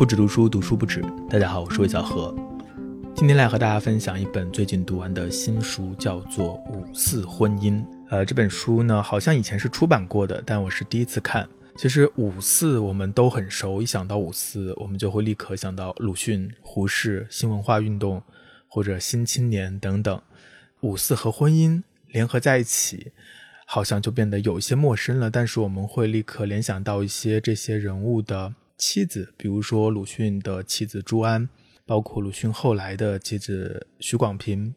不止读书，读书不止。大家好，我是魏小何，今天来和大家分享一本最近读完的新书，叫做《五四婚姻》。呃，这本书呢，好像以前是出版过的，但我是第一次看。其实五四我们都很熟，一想到五四，我们就会立刻想到鲁迅、胡适、新文化运动或者新青年等等。五四和婚姻联合在一起，好像就变得有一些陌生了。但是我们会立刻联想到一些这些人物的妻子，比如说鲁迅的妻子朱安，包括鲁迅后来的妻子许广平，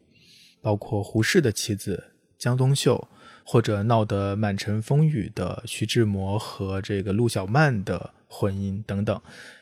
包括胡适的妻子江冬秀。或者闹得满城风雨的徐志摩和这个陆小曼的婚姻等等，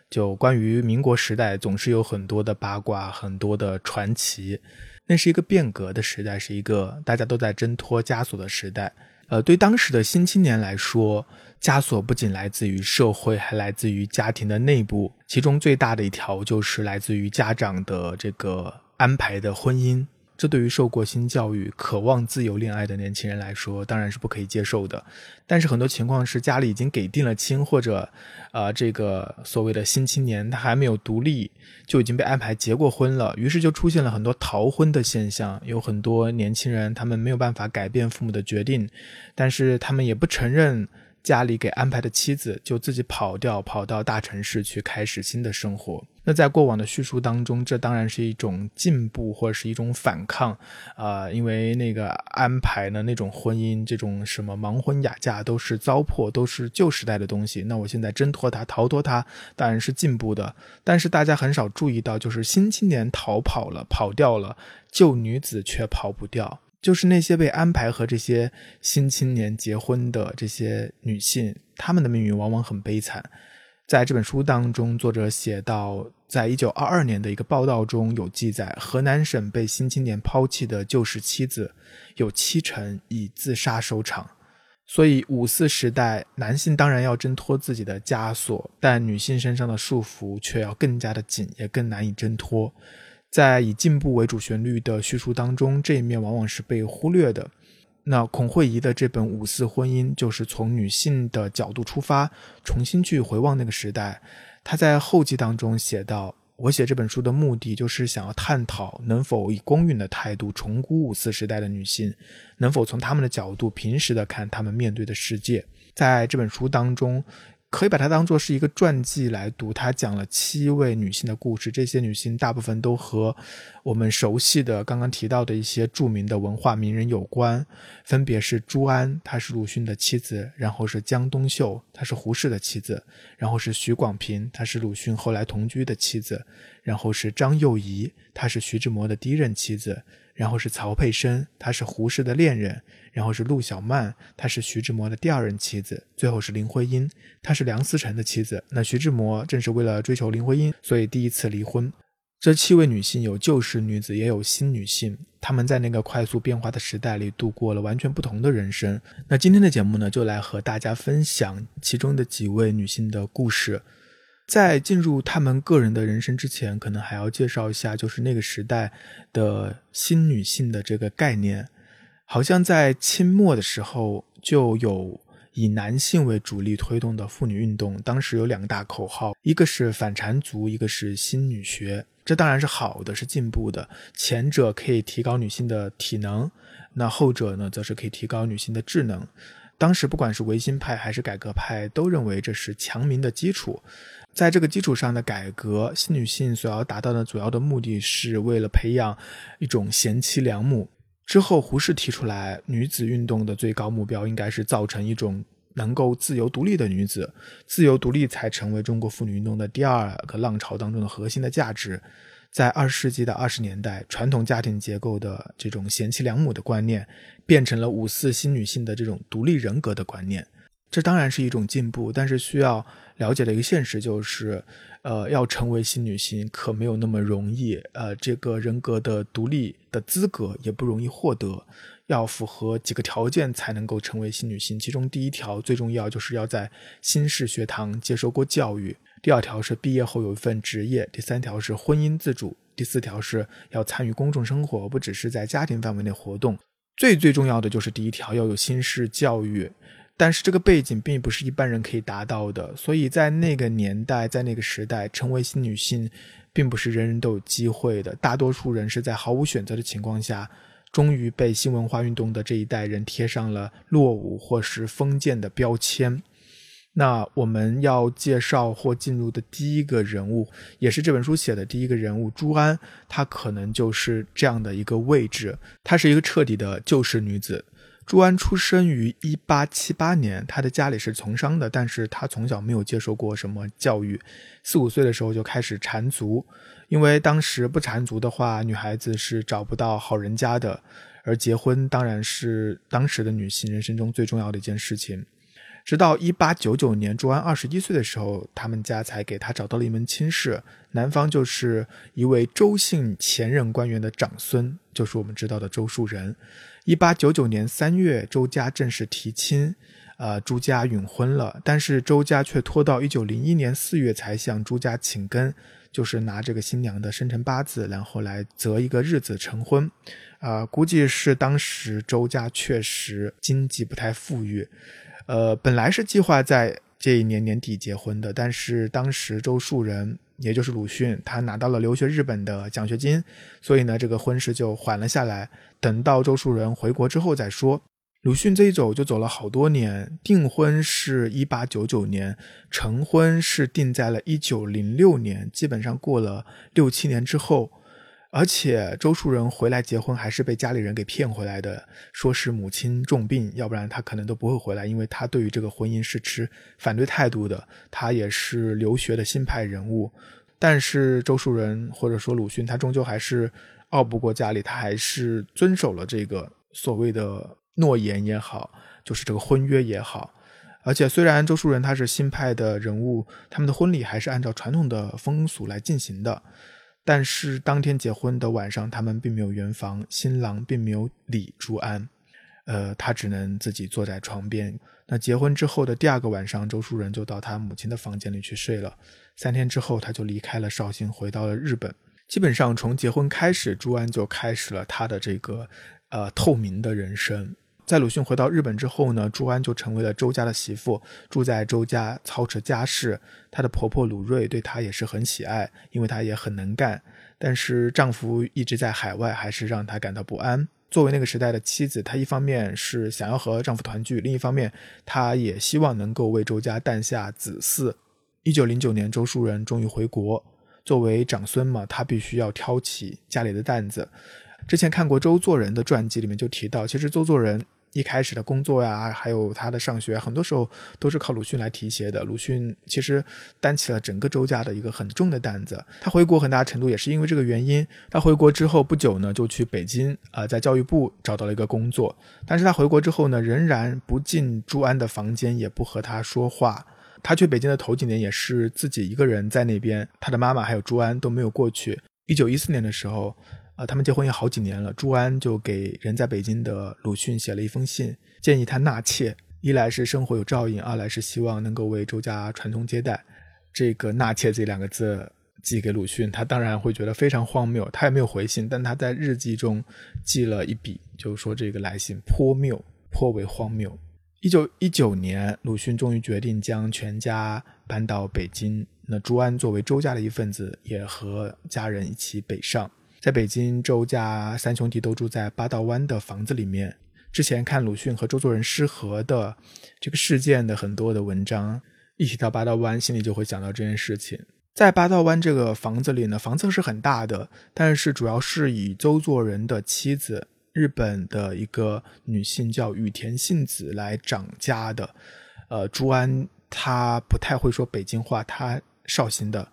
就关于民国时代总是有很多的八卦，很多的传奇。那是一个变革的时代，是一个大家都在挣脱枷锁的时代。呃，对当时的新青年来说，枷锁不仅来自于社会，还来自于家庭的内部。其中最大的一条就是来自于家长的这个安排的婚姻。这对于受过新教育、渴望自由恋爱的年轻人来说，当然是不可以接受的。但是很多情况是家里已经给定了亲，或者，呃，这个所谓的新青年他还没有独立，就已经被安排结过婚了。于是就出现了很多逃婚的现象。有很多年轻人他们没有办法改变父母的决定，但是他们也不承认。家里给安排的妻子就自己跑掉，跑到大城市去开始新的生活。那在过往的叙述当中，这当然是一种进步或者是一种反抗啊，因为那个安排呢，那种婚姻，这种什么盲婚哑嫁都是糟粕，都是旧时代的东西。那我现在挣脱它，逃脱它，当然是进步的。但是大家很少注意到，就是新青年逃跑了，跑掉了，旧女子却跑不掉。就是那些被安排和这些新青年结婚的这些女性，她们的命运往往很悲惨。在这本书当中，作者写到，在一九二二年的一个报道中有记载，河南省被新青年抛弃的旧时妻子，有七成以自杀收场。所以五四时代，男性当然要挣脱自己的枷锁，但女性身上的束缚却要更加的紧，也更难以挣脱。在以进步为主旋律的叙述当中，这一面往往是被忽略的。那孔慧仪的这本《五四婚姻》就是从女性的角度出发，重新去回望那个时代。她在后记当中写道：“我写这本书的目的，就是想要探讨能否以公允的态度重估五四时代的女性，能否从她们的角度平实的看她们面对的世界。”在这本书当中。可以把它当做是一个传记来读。它讲了七位女性的故事，这些女性大部分都和我们熟悉的刚刚提到的一些著名的文化名人有关，分别是朱安，她是鲁迅的妻子；然后是江冬秀，她是胡适的妻子；然后是许广平，她是鲁迅后来同居的妻子；然后是张幼仪，她是徐志摩的第一任妻子；然后是曹佩生，她是胡适的恋人。然后是陆小曼，她是徐志摩的第二任妻子。最后是林徽因，她是梁思成的妻子。那徐志摩正是为了追求林徽因，所以第一次离婚。这七位女性有旧时女子，也有新女性，她们在那个快速变化的时代里度过了完全不同的人生。那今天的节目呢，就来和大家分享其中的几位女性的故事。在进入他们个人的人生之前，可能还要介绍一下，就是那个时代的新女性的这个概念。好像在清末的时候就有以男性为主力推动的妇女运动，当时有两个大口号，一个是反缠足，一个是新女学。这当然是好的，是进步的。前者可以提高女性的体能，那后者呢，则是可以提高女性的智能。当时不管是维新派还是改革派，都认为这是强民的基础。在这个基础上的改革，新女性所要达到的主要的目的是为了培养一种贤妻良母。之后，胡适提出来，女子运动的最高目标应该是造成一种能够自由独立的女子，自由独立才成为中国妇女运动的第二个浪潮当中的核心的价值。在二十世纪的二十年代，传统家庭结构的这种贤妻良母的观念，变成了五四新女性的这种独立人格的观念。这当然是一种进步，但是需要了解的一个现实就是，呃，要成为新女性可没有那么容易。呃，这个人格的独立的资格也不容易获得，要符合几个条件才能够成为新女性。其中第一条最重要，就是要在新式学堂接受过教育；第二条是毕业后有一份职业；第三条是婚姻自主；第四条是要参与公众生活，不只是在家庭范围内活动。最最重要的就是第一条，要有新式教育。但是这个背景并不是一般人可以达到的，所以在那个年代，在那个时代，成为新女性，并不是人人都有机会的。大多数人是在毫无选择的情况下，终于被新文化运动的这一代人贴上了落伍或是封建的标签。那我们要介绍或进入的第一个人物，也是这本书写的第一个人物朱安，她可能就是这样的一个位置。她是一个彻底的旧式女子。朱安出生于一八七八年，她的家里是从商的，但是她从小没有接受过什么教育，四五岁的时候就开始缠足，因为当时不缠足的话，女孩子是找不到好人家的，而结婚当然是当时的女性人生中最重要的一件事情。直到一八九九年，朱安二十一岁的时候，他们家才给他找到了一门亲事，男方就是一位周姓前任官员的长孙，就是我们知道的周树人。一八九九年三月，周家正式提亲，呃，朱家允婚了。但是周家却拖到一九零一年四月才向朱家请根，就是拿这个新娘的生辰八字，然后来择一个日子成婚。啊，估计是当时周家确实经济不太富裕。呃，本来是计划在这一年年底结婚的，但是当时周树人，也就是鲁迅，他拿到了留学日本的奖学金，所以呢，这个婚事就缓了下来，等到周树人回国之后再说。鲁迅这一走就走了好多年，订婚是一八九九年，成婚是定在了一九零六年，基本上过了六七年之后。而且周树人回来结婚还是被家里人给骗回来的，说是母亲重病，要不然他可能都不会回来，因为他对于这个婚姻是持反对态度的。他也是留学的新派人物，但是周树人或者说鲁迅，他终究还是拗不过家里，他还是遵守了这个所谓的诺言也好，就是这个婚约也好。而且虽然周树人他是新派的人物，他们的婚礼还是按照传统的风俗来进行的。但是当天结婚的晚上，他们并没有圆房，新郎并没有理朱安，呃，他只能自己坐在床边。那结婚之后的第二个晚上，周树人就到他母亲的房间里去睡了。三天之后，他就离开了绍兴，回到了日本。基本上从结婚开始，朱安就开始了他的这个呃透明的人生。在鲁迅回到日本之后呢，朱安就成为了周家的媳妇，住在周家操持家事。她的婆婆鲁瑞对她也是很喜爱，因为她也很能干。但是丈夫一直在海外，还是让她感到不安。作为那个时代的妻子，她一方面是想要和丈夫团聚，另一方面她也希望能够为周家诞下子嗣。一九零九年，周树人终于回国，作为长孙嘛，他必须要挑起家里的担子。之前看过周作人的传记，里面就提到，其实周作人一开始的工作呀，还有他的上学，很多时候都是靠鲁迅来提携的。鲁迅其实担起了整个周家的一个很重的担子。他回国很大程度也是因为这个原因。他回国之后不久呢，就去北京啊，在教育部找到了一个工作。但是他回国之后呢，仍然不进朱安的房间，也不和他说话。他去北京的头几年也是自己一个人在那边，他的妈妈还有朱安都没有过去。一九一四年的时候。啊，他们结婚也好几年了。朱安就给人在北京的鲁迅写了一封信，建议他纳妾。一来是生活有照应，二来是希望能够为周家传宗接代。这个“纳妾”这两个字寄给鲁迅，他当然会觉得非常荒谬。他也没有回信，但他在日记中记了一笔，就是说这个来信颇谬，颇为荒谬。一九一九年，鲁迅终于决定将全家搬到北京。那朱安作为周家的一份子，也和家人一起北上。在北京，周家三兄弟都住在八道湾的房子里面。之前看鲁迅和周作人失和的这个事件的很多的文章，一提到八道湾，心里就会想到这件事情。在八道湾这个房子里呢，房子是很大的，但是主要是以周作人的妻子，日本的一个女性叫羽田信子来掌家的。呃，朱安她不太会说北京话，她绍兴的。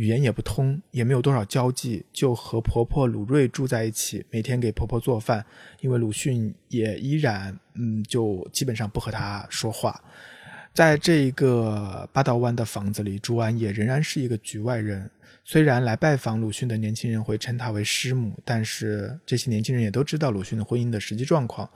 语言也不通，也没有多少交际，就和婆婆鲁瑞住在一起，每天给婆婆做饭。因为鲁迅也依然，嗯，就基本上不和她说话。在这一个八道湾的房子里，朱安也仍然是一个局外人。虽然来拜访鲁迅的年轻人会称她为师母，但是这些年轻人也都知道鲁迅的婚姻的实际状况。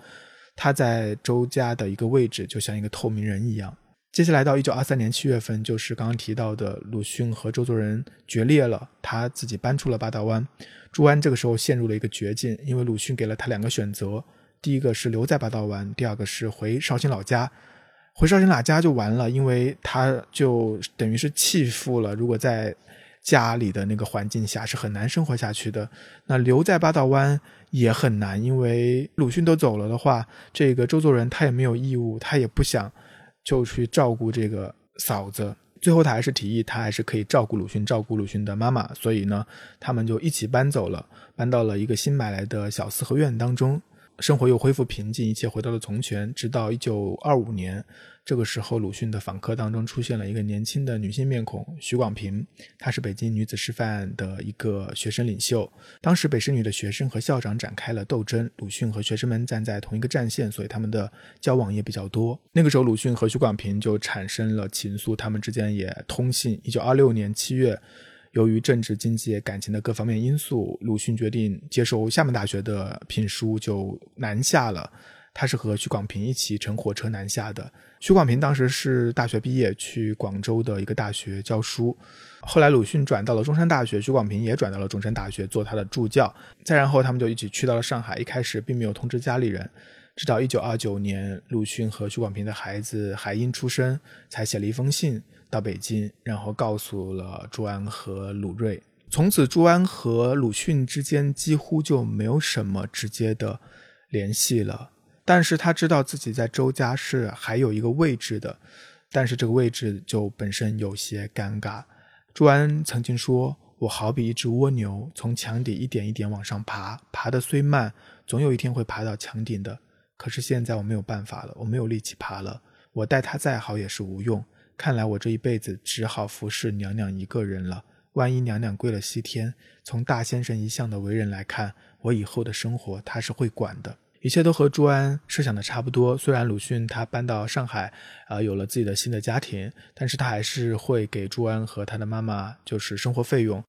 他在周家的一个位置，就像一个透明人一样。接下来到一九二三年七月份，就是刚刚提到的鲁迅和周作人决裂了，他自己搬出了八道湾。朱安这个时候陷入了一个绝境，因为鲁迅给了他两个选择：第一个是留在八道湾，第二个是回绍兴老家。回绍兴老家就完了，因为他就等于是弃妇了。如果在家里的那个环境下是很难生活下去的。那留在八道湾也很难，因为鲁迅都走了的话，这个周作人他也没有义务，他也不想就去照顾这个嫂子。最后他还是提议，他还是可以照顾鲁迅，照顾鲁迅的妈妈。所以呢，他们就一起搬走了，搬到了一个新买来的小四合院当中。生活又恢复平静，一切回到了从前。直到一九二五年，这个时候，鲁迅的访客当中出现了一个年轻的女性面孔——许广平。她是北京女子师范的一个学生领袖。当时，北师女的学生和校长展开了斗争，鲁迅和学生们站在同一个战线，所以他们的交往也比较多。那个时候，鲁迅和许广平就产生了情愫，他们之间也通信。一九二六年七月。由于政治、经济、感情的各方面因素，鲁迅决定接受厦门大学的聘书，就南下了。他是和许广平一起乘火车南下的。许广平当时是大学毕业，去广州的一个大学教书。后来鲁迅转到了中山大学，许广平也转到了中山大学做他的助教。再然后，他们就一起去到了上海。一开始并没有通知家里人，直到一九二九年，鲁迅和许广平的孩子海英出生，才写了一封信。到北京，然后告诉了朱安和鲁瑞。从此，朱安和鲁迅之间几乎就没有什么直接的联系了。但是他知道自己在周家是还有一个位置的，但是这个位置就本身有些尴尬。朱安曾经说：“我好比一只蜗牛，从墙底一点一点往上爬，爬得虽慢，总有一天会爬到墙顶的。可是现在我没有办法了，我没有力气爬了。我待他再好也是无用。”看来我这一辈子只好服侍娘娘一个人了。万一娘娘归了西天，从大先生一向的为人来看，我以后的生活他是会管的。一切都和朱安设想的差不多。虽然鲁迅他搬到上海，啊，有了自己的新的家庭，但是他还是会给朱安和他的妈妈就是生活费用。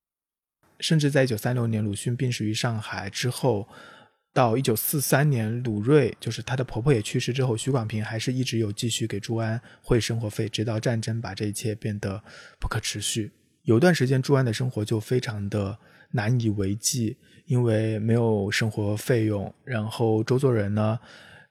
甚至在一九三六年鲁迅病逝于上海之后。到一九四三年，鲁瑞就是她的婆婆也去世之后，许广平还是一直有继续给朱安汇生活费，直到战争把这一切变得不可持续。有段时间，朱安的生活就非常的难以为继，因为没有生活费用。然后周作人呢？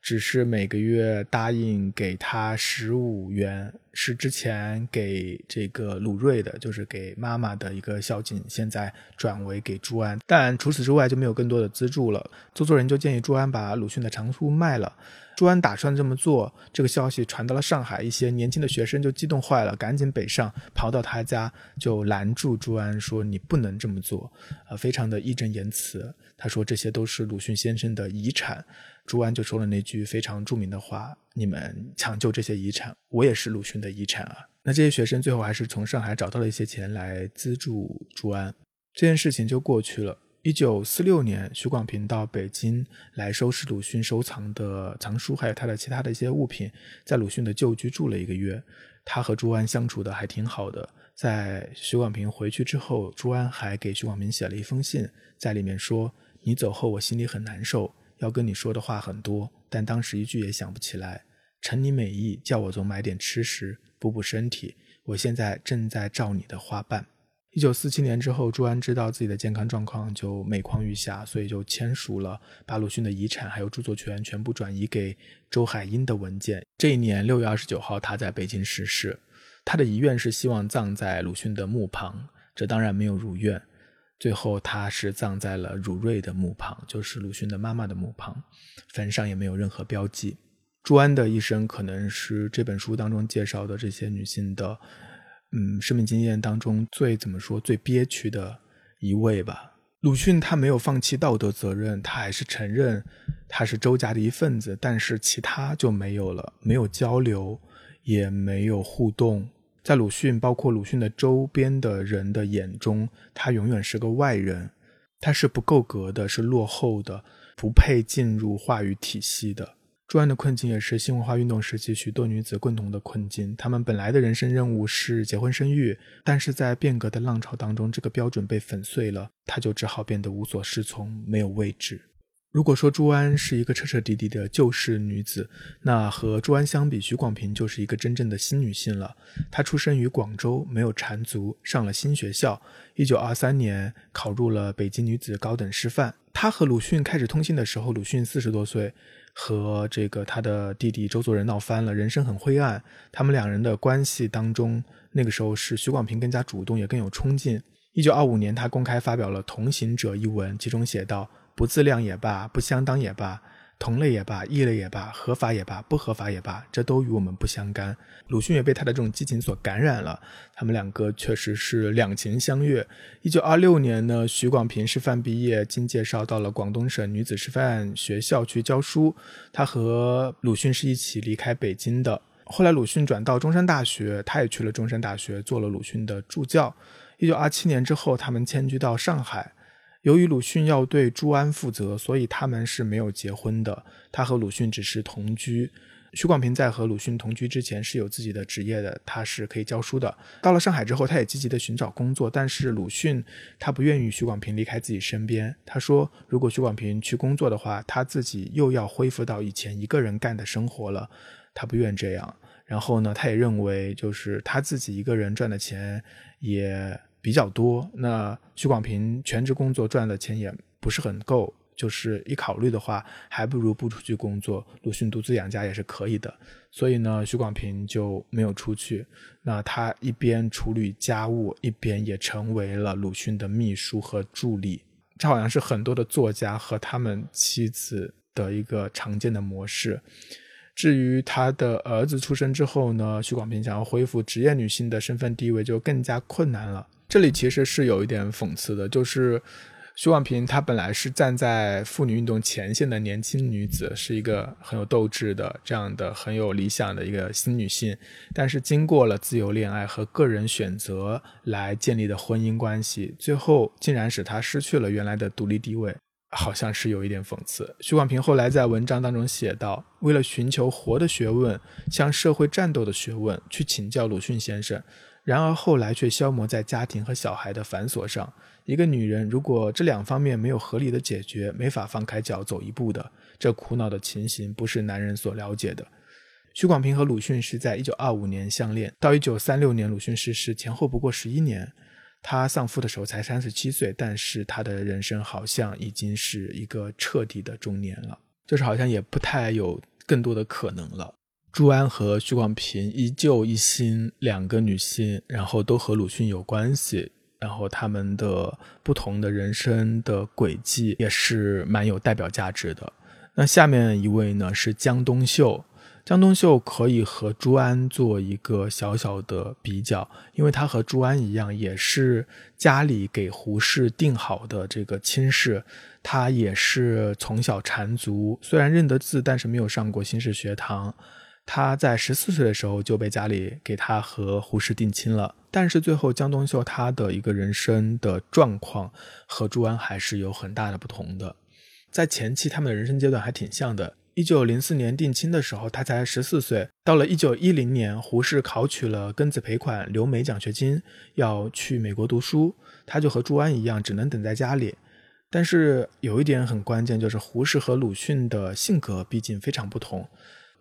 只是每个月答应给他十五元，是之前给这个鲁瑞的，就是给妈妈的一个孝敬，现在转为给朱安。但除此之外就没有更多的资助了。做作人就建议朱安把鲁迅的藏书卖了。朱安打算这么做，这个消息传到了上海，一些年轻的学生就激动坏了，赶紧北上，跑到他家就拦住朱安说：“你不能这么做。”啊，非常的义正言辞。他说：“这些都是鲁迅先生的遗产。”朱安就说了那句非常著名的话：“你们抢救这些遗产，我也是鲁迅的遗产啊。”那这些学生最后还是从上海找到了一些钱来资助朱安，这件事情就过去了。一九四六年，许广平到北京来收拾鲁迅收藏的藏书，还有他的其他的一些物品，在鲁迅的旧居住了一个月。他和朱安相处的还挺好的。在许广平回去之后，朱安还给许广平写了一封信，在里面说：“你走后，我心里很难受。”要跟你说的话很多，但当时一句也想不起来。承你美意，叫我总买点吃食，补补身体。我现在正在照你的花瓣。一九四七年之后，朱安知道自己的健康状况就每况愈下，所以就签署了把鲁迅的遗产还有著作权全部转移给周海婴的文件。这一年六月二十九号，他在北京逝世。他的遗愿是希望葬在鲁迅的墓旁，这当然没有如愿。最后，他是葬在了汝瑞的墓旁，就是鲁迅的妈妈的墓旁，坟上也没有任何标记。朱安的一生可能是这本书当中介绍的这些女性的，嗯，生命经验当中最怎么说最憋屈的一位吧。鲁迅他没有放弃道德责任，他还是承认他是周家的一份子，但是其他就没有了，没有交流，也没有互动。在鲁迅，包括鲁迅的周边的人的眼中，他永远是个外人，他是不够格的，是落后的，不配进入话语体系的。朱安的困境也是新文化运动时期许多女子共同的困境。她们本来的人生任务是结婚生育，但是在变革的浪潮当中，这个标准被粉碎了，她就只好变得无所适从，没有位置。如果说朱安是一个彻彻底底的旧式女子，那和朱安相比，许广平就是一个真正的新女性了。她出生于广州，没有缠足，上了新学校。一九二三年考入了北京女子高等师范。她和鲁迅开始通信的时候，鲁迅四十多岁，和这个他的弟弟周作人闹翻了，人生很灰暗。他们两人的关系当中，那个时候是许广平更加主动，也更有冲劲。一九二五年，他公开发表了《同行者》一文，其中写道。不自量也罢，不相当也罢，同类也罢，异类也罢，合法也罢，不合法也罢，这都与我们不相干。鲁迅也被他的这种激情所感染了，他们两个确实是两情相悦。一九二六年呢，许广平师范毕业，经介绍到了广东省女子师范学校去教书。他和鲁迅是一起离开北京的。后来鲁迅转到中山大学，他也去了中山大学，做了鲁迅的助教。一九二七年之后，他们迁居到上海。由于鲁迅要对朱安负责，所以他们是没有结婚的。他和鲁迅只是同居。许广平在和鲁迅同居之前是有自己的职业的，他是可以教书的。到了上海之后，他也积极的寻找工作，但是鲁迅他不愿意许广平离开自己身边。他说，如果许广平去工作的话，他自己又要恢复到以前一个人干的生活了，他不愿这样。然后呢，他也认为就是他自己一个人赚的钱也。比较多，那许广平全职工作赚的钱也不是很够，就是一考虑的话，还不如不出去工作。鲁迅独自养家也是可以的，所以呢，许广平就没有出去。那他一边处理家务，一边也成为了鲁迅的秘书和助理。这好像是很多的作家和他们妻子的一个常见的模式。至于他的儿子出生之后呢，许广平想要恢复职业女性的身份地位，就更加困难了。这里其实是有一点讽刺的，就是徐广平她本来是站在妇女运动前线的年轻女子，是一个很有斗志的这样的很有理想的一个新女性，但是经过了自由恋爱和个人选择来建立的婚姻关系，最后竟然使她失去了原来的独立地位，好像是有一点讽刺。徐广平后来在文章当中写道：“为了寻求活的学问，向社会战斗的学问，去请教鲁迅先生。”然而后来却消磨在家庭和小孩的繁琐上。一个女人如果这两方面没有合理的解决，没法放开脚走一步的。这苦恼的情形不是男人所了解的。许广平和鲁迅是在一九二五年相恋，到一九三六年鲁迅逝世前后不过十一年。他丧夫的时候才三十七岁，但是他的人生好像已经是一个彻底的中年了，就是好像也不太有更多的可能了。朱安和许广平依旧一心，两个女性，然后都和鲁迅有关系，然后他们的不同的人生的轨迹也是蛮有代表价值的。那下面一位呢是江冬秀，江冬秀可以和朱安做一个小小的比较，因为他和朱安一样，也是家里给胡适定好的这个亲事，他也是从小缠足，虽然认得字，但是没有上过新式学堂。他在十四岁的时候就被家里给他和胡适定亲了，但是最后江冬秀他的一个人生的状况和朱安还是有很大的不同的，在前期他们的人生阶段还挺像的。一九零四年定亲的时候，他才十四岁，到了一九一零年，胡适考取了庚子赔款留美奖学金，要去美国读书，他就和朱安一样，只能等在家里。但是有一点很关键，就是胡适和鲁迅的性格毕竟非常不同。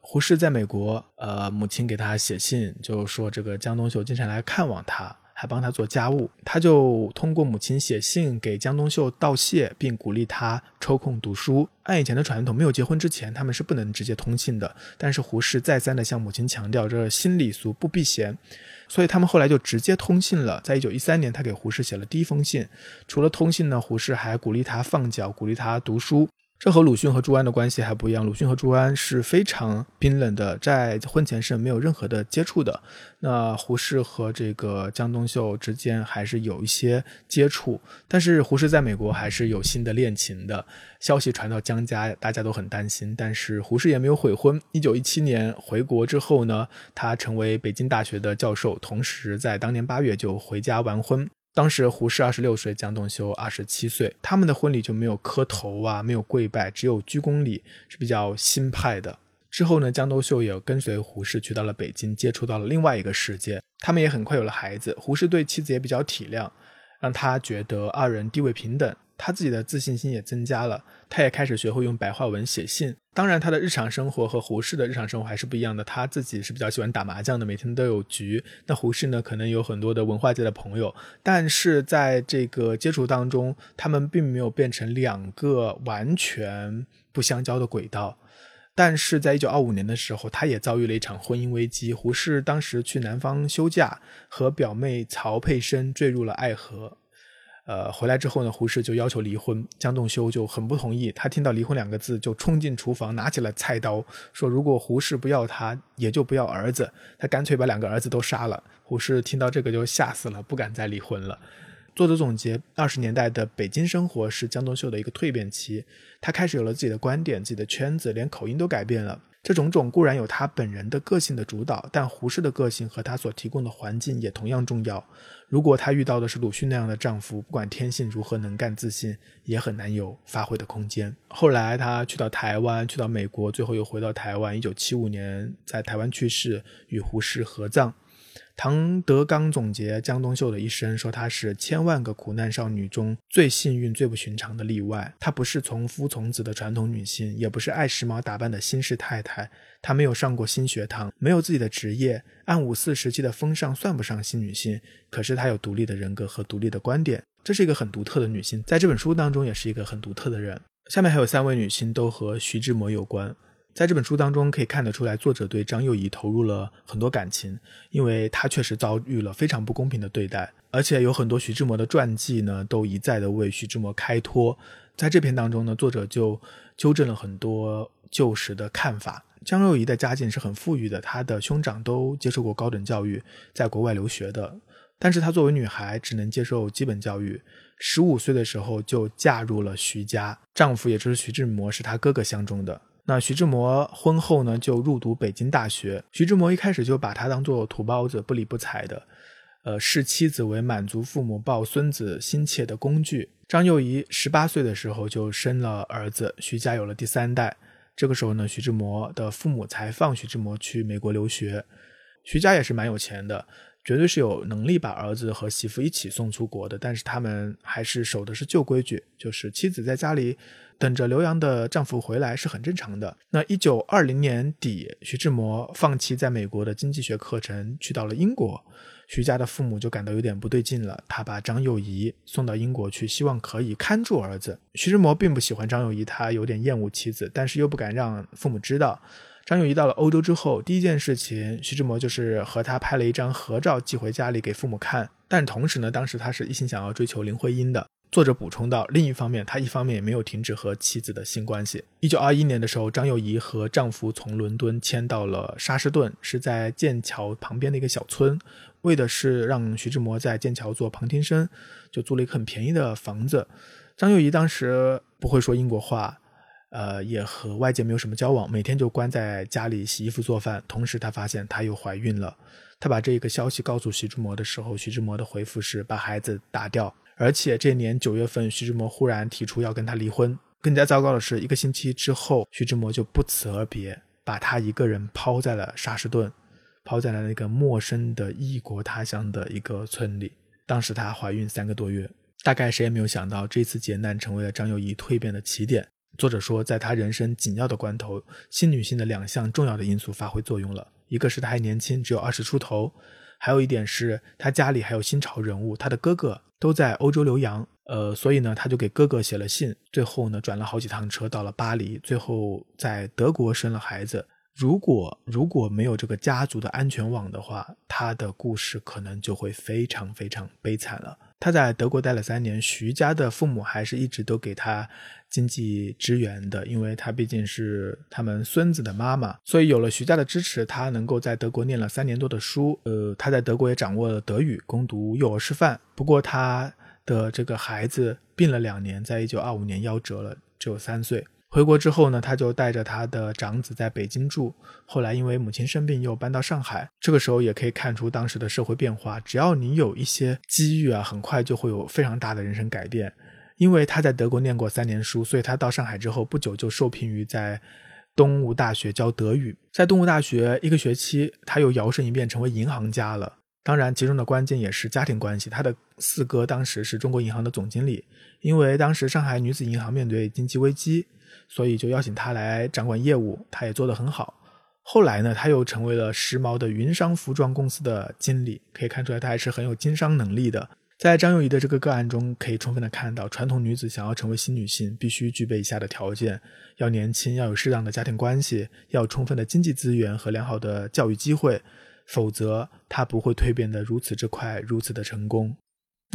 胡适在美国，呃，母亲给他写信，就说这个江冬秀经常来看望他，还帮他做家务。他就通过母亲写信给江冬秀道谢，并鼓励他抽空读书。按以前的传统，没有结婚之前，他们是不能直接通信的。但是胡适再三的向母亲强调，这新礼俗不避嫌，所以他们后来就直接通信了。在一九一三年，他给胡适写了第一封信。除了通信呢，胡适还鼓励他放脚，鼓励他读书。这和鲁迅和朱安的关系还不一样。鲁迅和朱安是非常冰冷的，在婚前是没有任何的接触的。那胡适和这个江冬秀之间还是有一些接触，但是胡适在美国还是有新的恋情的。消息传到江家，大家都很担心，但是胡适也没有悔婚。一九一七年回国之后呢，他成为北京大学的教授，同时在当年八月就回家完婚。当时胡适二十六岁，江冬秀二十七岁，他们的婚礼就没有磕头啊，没有跪拜，只有鞠躬礼，是比较新派的。之后呢，江冬秀也跟随胡适去到了北京，接触到了另外一个世界。他们也很快有了孩子。胡适对妻子也比较体谅，让他觉得二人地位平等。他自己的自信心也增加了，他也开始学会用白话文写信。当然，他的日常生活和胡适的日常生活还是不一样的。他自己是比较喜欢打麻将的，每天都有局。那胡适呢，可能有很多的文化界的朋友，但是在这个接触当中，他们并没有变成两个完全不相交的轨道。但是在一九二五年的时候，他也遭遇了一场婚姻危机。胡适当时去南方休假，和表妹曹佩生坠入了爱河。呃，回来之后呢，胡适就要求离婚，江栋修就很不同意。他听到离婚两个字，就冲进厨房，拿起了菜刀，说如果胡适不要他，也就不要儿子，他干脆把两个儿子都杀了。胡适听到这个就吓死了，不敢再离婚了。作者总结，二十年代的北京生活是江冬秀的一个蜕变期，他开始有了自己的观点、自己的圈子，连口音都改变了。这种种固然有他本人的个性的主导，但胡适的个性和他所提供的环境也同样重要。如果她遇到的是鲁迅那样的丈夫，不管天性如何能干自信，也很难有发挥的空间。后来她去到台湾，去到美国，最后又回到台湾。一九七五年在台湾去世，与胡适合葬。唐德刚总结江冬秀的一生，说她是千万个苦难少女中最幸运、最不寻常的例外。她不是从夫从子的传统女性，也不是爱时髦打扮的新式太太。她没有上过新学堂，没有自己的职业，按五四时期的风尚算不上新女性。可是她有独立的人格和独立的观点，这是一个很独特的女性，在这本书当中也是一个很独特的人。下面还有三位女性都和徐志摩有关。在这本书当中，可以看得出来，作者对张幼仪投入了很多感情，因为她确实遭遇了非常不公平的对待，而且有很多徐志摩的传记呢，都一再的为徐志摩开脱。在这篇当中呢，作者就纠正了很多旧时的看法。张幼仪的家境是很富裕的，她的兄长都接受过高等教育，在国外留学的，但是她作为女孩，只能接受基本教育。十五岁的时候就嫁入了徐家，丈夫也就是徐志摩，是她哥哥相中的。那徐志摩婚后呢，就入读北京大学。徐志摩一开始就把他当做土包子，不理不睬的，呃，视妻子为满足父母抱孙子心切的工具。张幼仪十八岁的时候就生了儿子，徐家有了第三代。这个时候呢，徐志摩的父母才放徐志摩去美国留学。徐家也是蛮有钱的，绝对是有能力把儿子和媳妇一起送出国的。但是他们还是守的是旧规矩，就是妻子在家里。等着留洋的丈夫回来是很正常的。那一九二零年底，徐志摩放弃在美国的经济学课程，去到了英国。徐家的父母就感到有点不对劲了，他把张幼仪送到英国去，希望可以看住儿子。徐志摩并不喜欢张幼仪，他有点厌恶妻子，但是又不敢让父母知道。张幼仪到了欧洲之后，第一件事情，徐志摩就是和他拍了一张合照寄回家里给父母看。但同时呢，当时他是一心想要追求林徽因的。作者补充到，另一方面，他一方面也没有停止和妻子的性关系。一九二一年的时候，张幼仪和丈夫从伦敦迁到了沙士顿，是在剑桥旁边的一个小村，为的是让徐志摩在剑桥做旁听生，就租了一个很便宜的房子。张幼仪当时不会说英国话，呃，也和外界没有什么交往，每天就关在家里洗衣服做饭。同时，她发现她又怀孕了。她把这个消息告诉徐志摩的时候，徐志摩的回复是把孩子打掉。而且这年九月份，徐志摩忽然提出要跟她离婚。更加糟糕的是，一个星期之后，徐志摩就不辞而别，把她一个人抛在了沙士顿，抛在了那个陌生的异国他乡的一个村里。当时她怀孕三个多月，大概谁也没有想到，这次劫难成为了张幼仪蜕变的起点。作者说，在她人生紧要的关头，新女性的两项重要的因素发挥作用了，一个是她还年轻，只有二十出头。还有一点是，他家里还有新潮人物，他的哥哥都在欧洲留洋，呃，所以呢，他就给哥哥写了信，最后呢，转了好几趟车到了巴黎，最后在德国生了孩子。如果如果没有这个家族的安全网的话，他的故事可能就会非常非常悲惨了。他在德国待了三年，徐家的父母还是一直都给他经济支援的，因为他毕竟是他们孙子的妈妈，所以有了徐家的支持，他能够在德国念了三年多的书。呃，他在德国也掌握了德语，攻读幼儿师范。不过他的这个孩子病了两年，在一九二五年夭折了，只有三岁。回国之后呢，他就带着他的长子在北京住。后来因为母亲生病，又搬到上海。这个时候也可以看出当时的社会变化。只要你有一些机遇啊，很快就会有非常大的人生改变。因为他在德国念过三年书，所以他到上海之后不久就受聘于在东吴大学教德语。在东吴大学一个学期，他又摇身一变成为银行家了。当然，其中的关键也是家庭关系。他的四哥当时是中国银行的总经理，因为当时上海女子银行面对经济危机，所以就邀请他来掌管业务，他也做得很好。后来呢，他又成为了时髦的云商服装公司的经理，可以看出来他还是很有经商能力的。在张幼仪的这个个案中，可以充分的看到，传统女子想要成为新女性，必须具备以下的条件：要年轻，要有适当的家庭关系，要充分的经济资源和良好的教育机会，否则她不会蜕变得如此之快，如此的成功。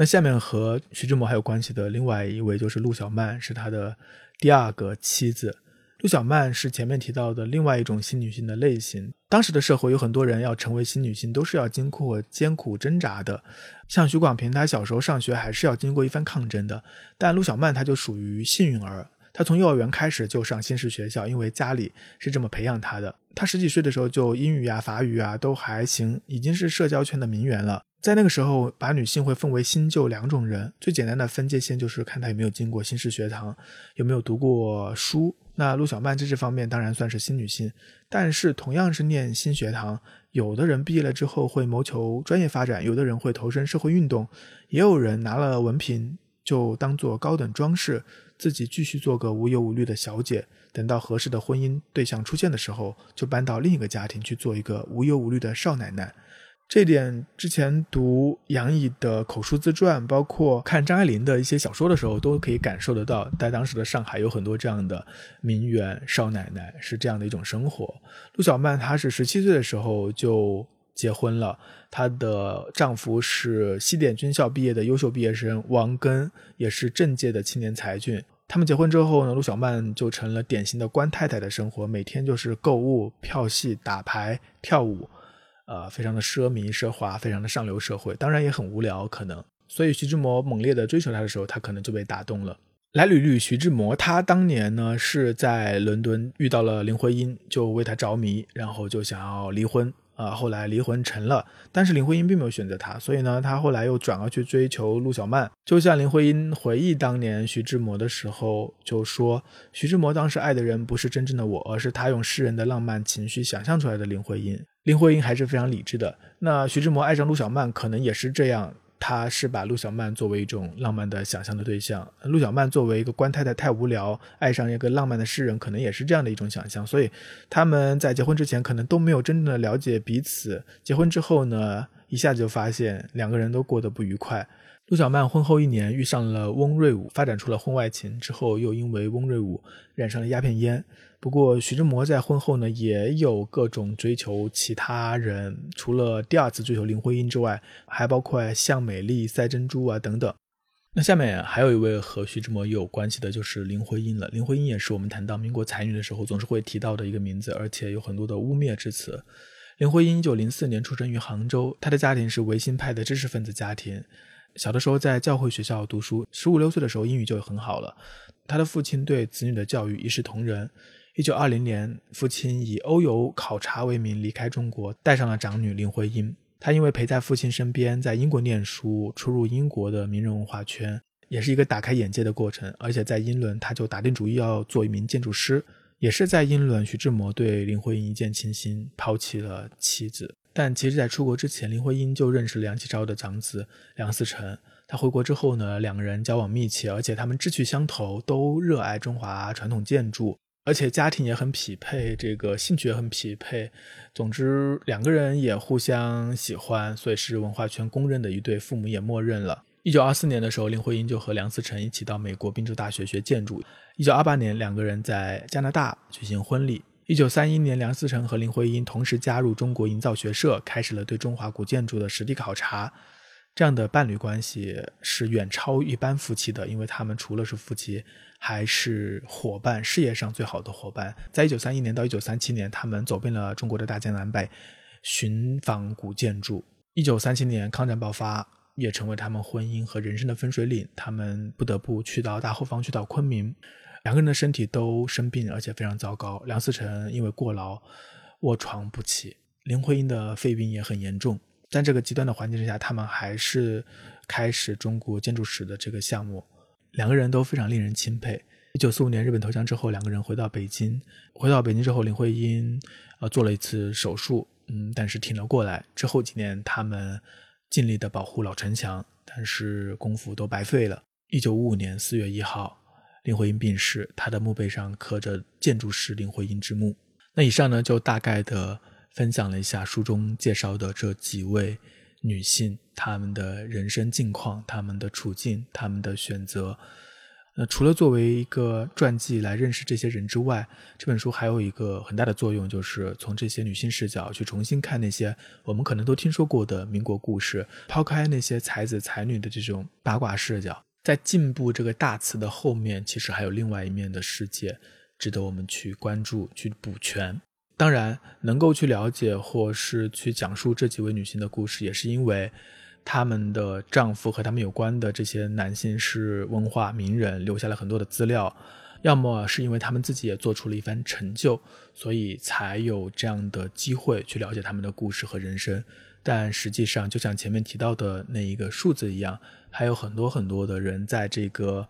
那下面和徐志摩还有关系的另外一位就是陆小曼，是他的第二个妻子。陆小曼是前面提到的另外一种新女性的类型。当时的社会有很多人要成为新女性，都是要经过艰苦挣扎的。像徐广平，他小时候上学还是要经过一番抗争的。但陆小曼她就属于幸运儿，她从幼儿园开始就上新式学校，因为家里是这么培养她的。她十几岁的时候就英语啊、法语啊都还行，已经是社交圈的名媛了。在那个时候，把女性会分为新旧两种人。最简单的分界线就是看她有没有经过新式学堂，有没有读过书。那陆小曼在这方面当然算是新女性，但是同样是念新学堂，有的人毕业了之后会谋求专业发展，有的人会投身社会运动，也有人拿了文凭就当做高等装饰，自己继续做个无忧无虑的小姐，等到合适的婚姻对象出现的时候，就搬到另一个家庭去做一个无忧无虑的少奶奶。这点之前读杨颖的口述自传，包括看张爱玲的一些小说的时候，都可以感受得到。在当时的上海，有很多这样的名媛少奶奶，是这样的一种生活。陆小曼她是十七岁的时候就结婚了，她的丈夫是西点军校毕业的优秀毕业生王根，也是政界的青年才俊。他们结婚之后呢，陆小曼就成了典型的官太太的生活，每天就是购物、票戏、打牌、跳舞。呃，非常的奢靡奢华，非常的上流社会，当然也很无聊，可能。所以徐志摩猛烈的追求她的时候，他可能就被打动了。来捋捋徐志摩，他当年呢是在伦敦遇到了林徽因，就为她着迷，然后就想要离婚。啊，后来离婚成了，但是林徽因并没有选择他，所以呢，他后来又转而去追求陆小曼。就像林徽因回忆当年徐志摩的时候，就说徐志摩当时爱的人不是真正的我，而是他用诗人的浪漫情绪想象出来的林徽因。林徽因还是非常理智的。那徐志摩爱上陆小曼，可能也是这样。他是把陆小曼作为一种浪漫的想象的对象，陆小曼作为一个官太太太无聊，爱上一个浪漫的诗人，可能也是这样的一种想象。所以他们在结婚之前可能都没有真正的了解彼此，结婚之后呢，一下子就发现两个人都过得不愉快。陆小曼婚后一年遇上了翁瑞武，发展出了婚外情，之后又因为翁瑞武染上了鸦片烟。不过徐志摩在婚后呢，也有各种追求其他人，除了第二次追求林徽因之外，还包括向美丽、赛珍珠啊等等。那下面还有一位和徐志摩有关系的，就是林徽因了。林徽因也是我们谈到民国才女的时候总是会提到的一个名字，而且有很多的污蔑之词。林徽因一九零四年出生于杭州，她的家庭是维新派的知识分子家庭。小的时候在教会学校读书，十五六岁的时候英语就很好了。她的父亲对子女的教育一视同仁。一九二零年，父亲以欧游考察为名离开中国，带上了长女林徽因。她因为陪在父亲身边，在英国念书，出入英国的名人文化圈，也是一个打开眼界的过程。而且在英伦，他就打定主意要做一名建筑师。也是在英伦，徐志摩对林徽因一见倾心，抛弃了妻子。但其实，在出国之前，林徽因就认识梁启超的长子梁思成。他回国之后呢，两个人交往密切，而且他们志趣相投，都热爱中华传统建筑。而且家庭也很匹配，这个兴趣也很匹配。总之，两个人也互相喜欢，所以是文化圈公认的一对，父母也默认了。一九二四年的时候，林徽因就和梁思成一起到美国宾州大学学建筑。一九二八年，两个人在加拿大举行婚礼。一九三一年，梁思成和林徽因同时加入中国营造学社，开始了对中华古建筑的实地考察。这样的伴侣关系是远超一般夫妻的，因为他们除了是夫妻，还是伙伴，事业上最好的伙伴。在一九三一年到一九三七年，他们走遍了中国的大江南北，寻访古建筑。一九三七年，抗战爆发，也成为他们婚姻和人生的分水岭。他们不得不去到大后方，去到昆明。两个人的身体都生病，而且非常糟糕。梁思成因为过劳，卧床不起；林徽因的肺病也很严重。在这个极端的环境之下，他们还是开始中国建筑史的这个项目。两个人都非常令人钦佩。一九四五年日本投降之后，两个人回到北京。回到北京之后，林徽因呃做了一次手术，嗯，但是挺了过来。之后几年，他们尽力的保护老城墙，但是功夫都白费了。一九五五年四月一号，林徽因病逝，她的墓碑上刻着“建筑师林徽因之墓”。那以上呢，就大概的分享了一下书中介绍的这几位女性，她们的人生境况、她们的处境、她们的选择。那除了作为一个传记来认识这些人之外，这本书还有一个很大的作用，就是从这些女性视角去重新看那些我们可能都听说过的民国故事，抛开那些才子才女的这种八卦视角，在进步这个大词的后面，其实还有另外一面的世界，值得我们去关注、去补全。当然，能够去了解或是去讲述这几位女性的故事，也是因为。他们的丈夫和他们有关的这些男性是文化名人，留下了很多的资料。要么是因为他们自己也做出了一番成就，所以才有这样的机会去了解他们的故事和人生。但实际上，就像前面提到的那一个数字一样，还有很多很多的人在这个。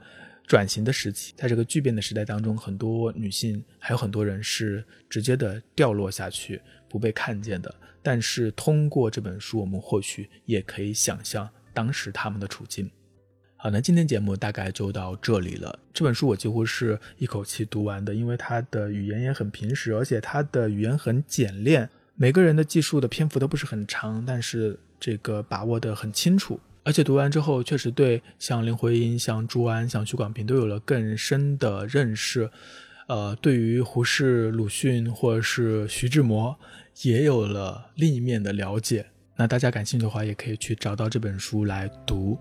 转型的时期，在这个巨变的时代当中，很多女性还有很多人是直接的掉落下去，不被看见的。但是通过这本书，我们或许也可以想象当时他们的处境。好，那今天节目大概就到这里了。这本书我几乎是一口气读完的，因为它的语言也很平实，而且它的语言很简练。每个人的记述的篇幅都不是很长，但是这个把握的很清楚。而且读完之后，确实对像林徽因、像朱安、像许广平都有了更深的认识。呃，对于胡适、鲁迅或者是徐志摩，也有了另一面的了解。那大家感兴趣的话，也可以去找到这本书来读。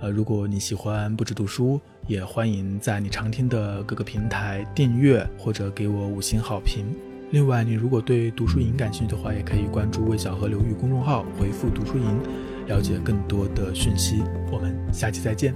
呃，如果你喜欢不止读书，也欢迎在你常听的各个平台订阅或者给我五星好评。另外，你如果对读书营感兴趣的话，也可以关注魏小河流域公众号，回复读书营。了解更多的讯息，我们下期再见。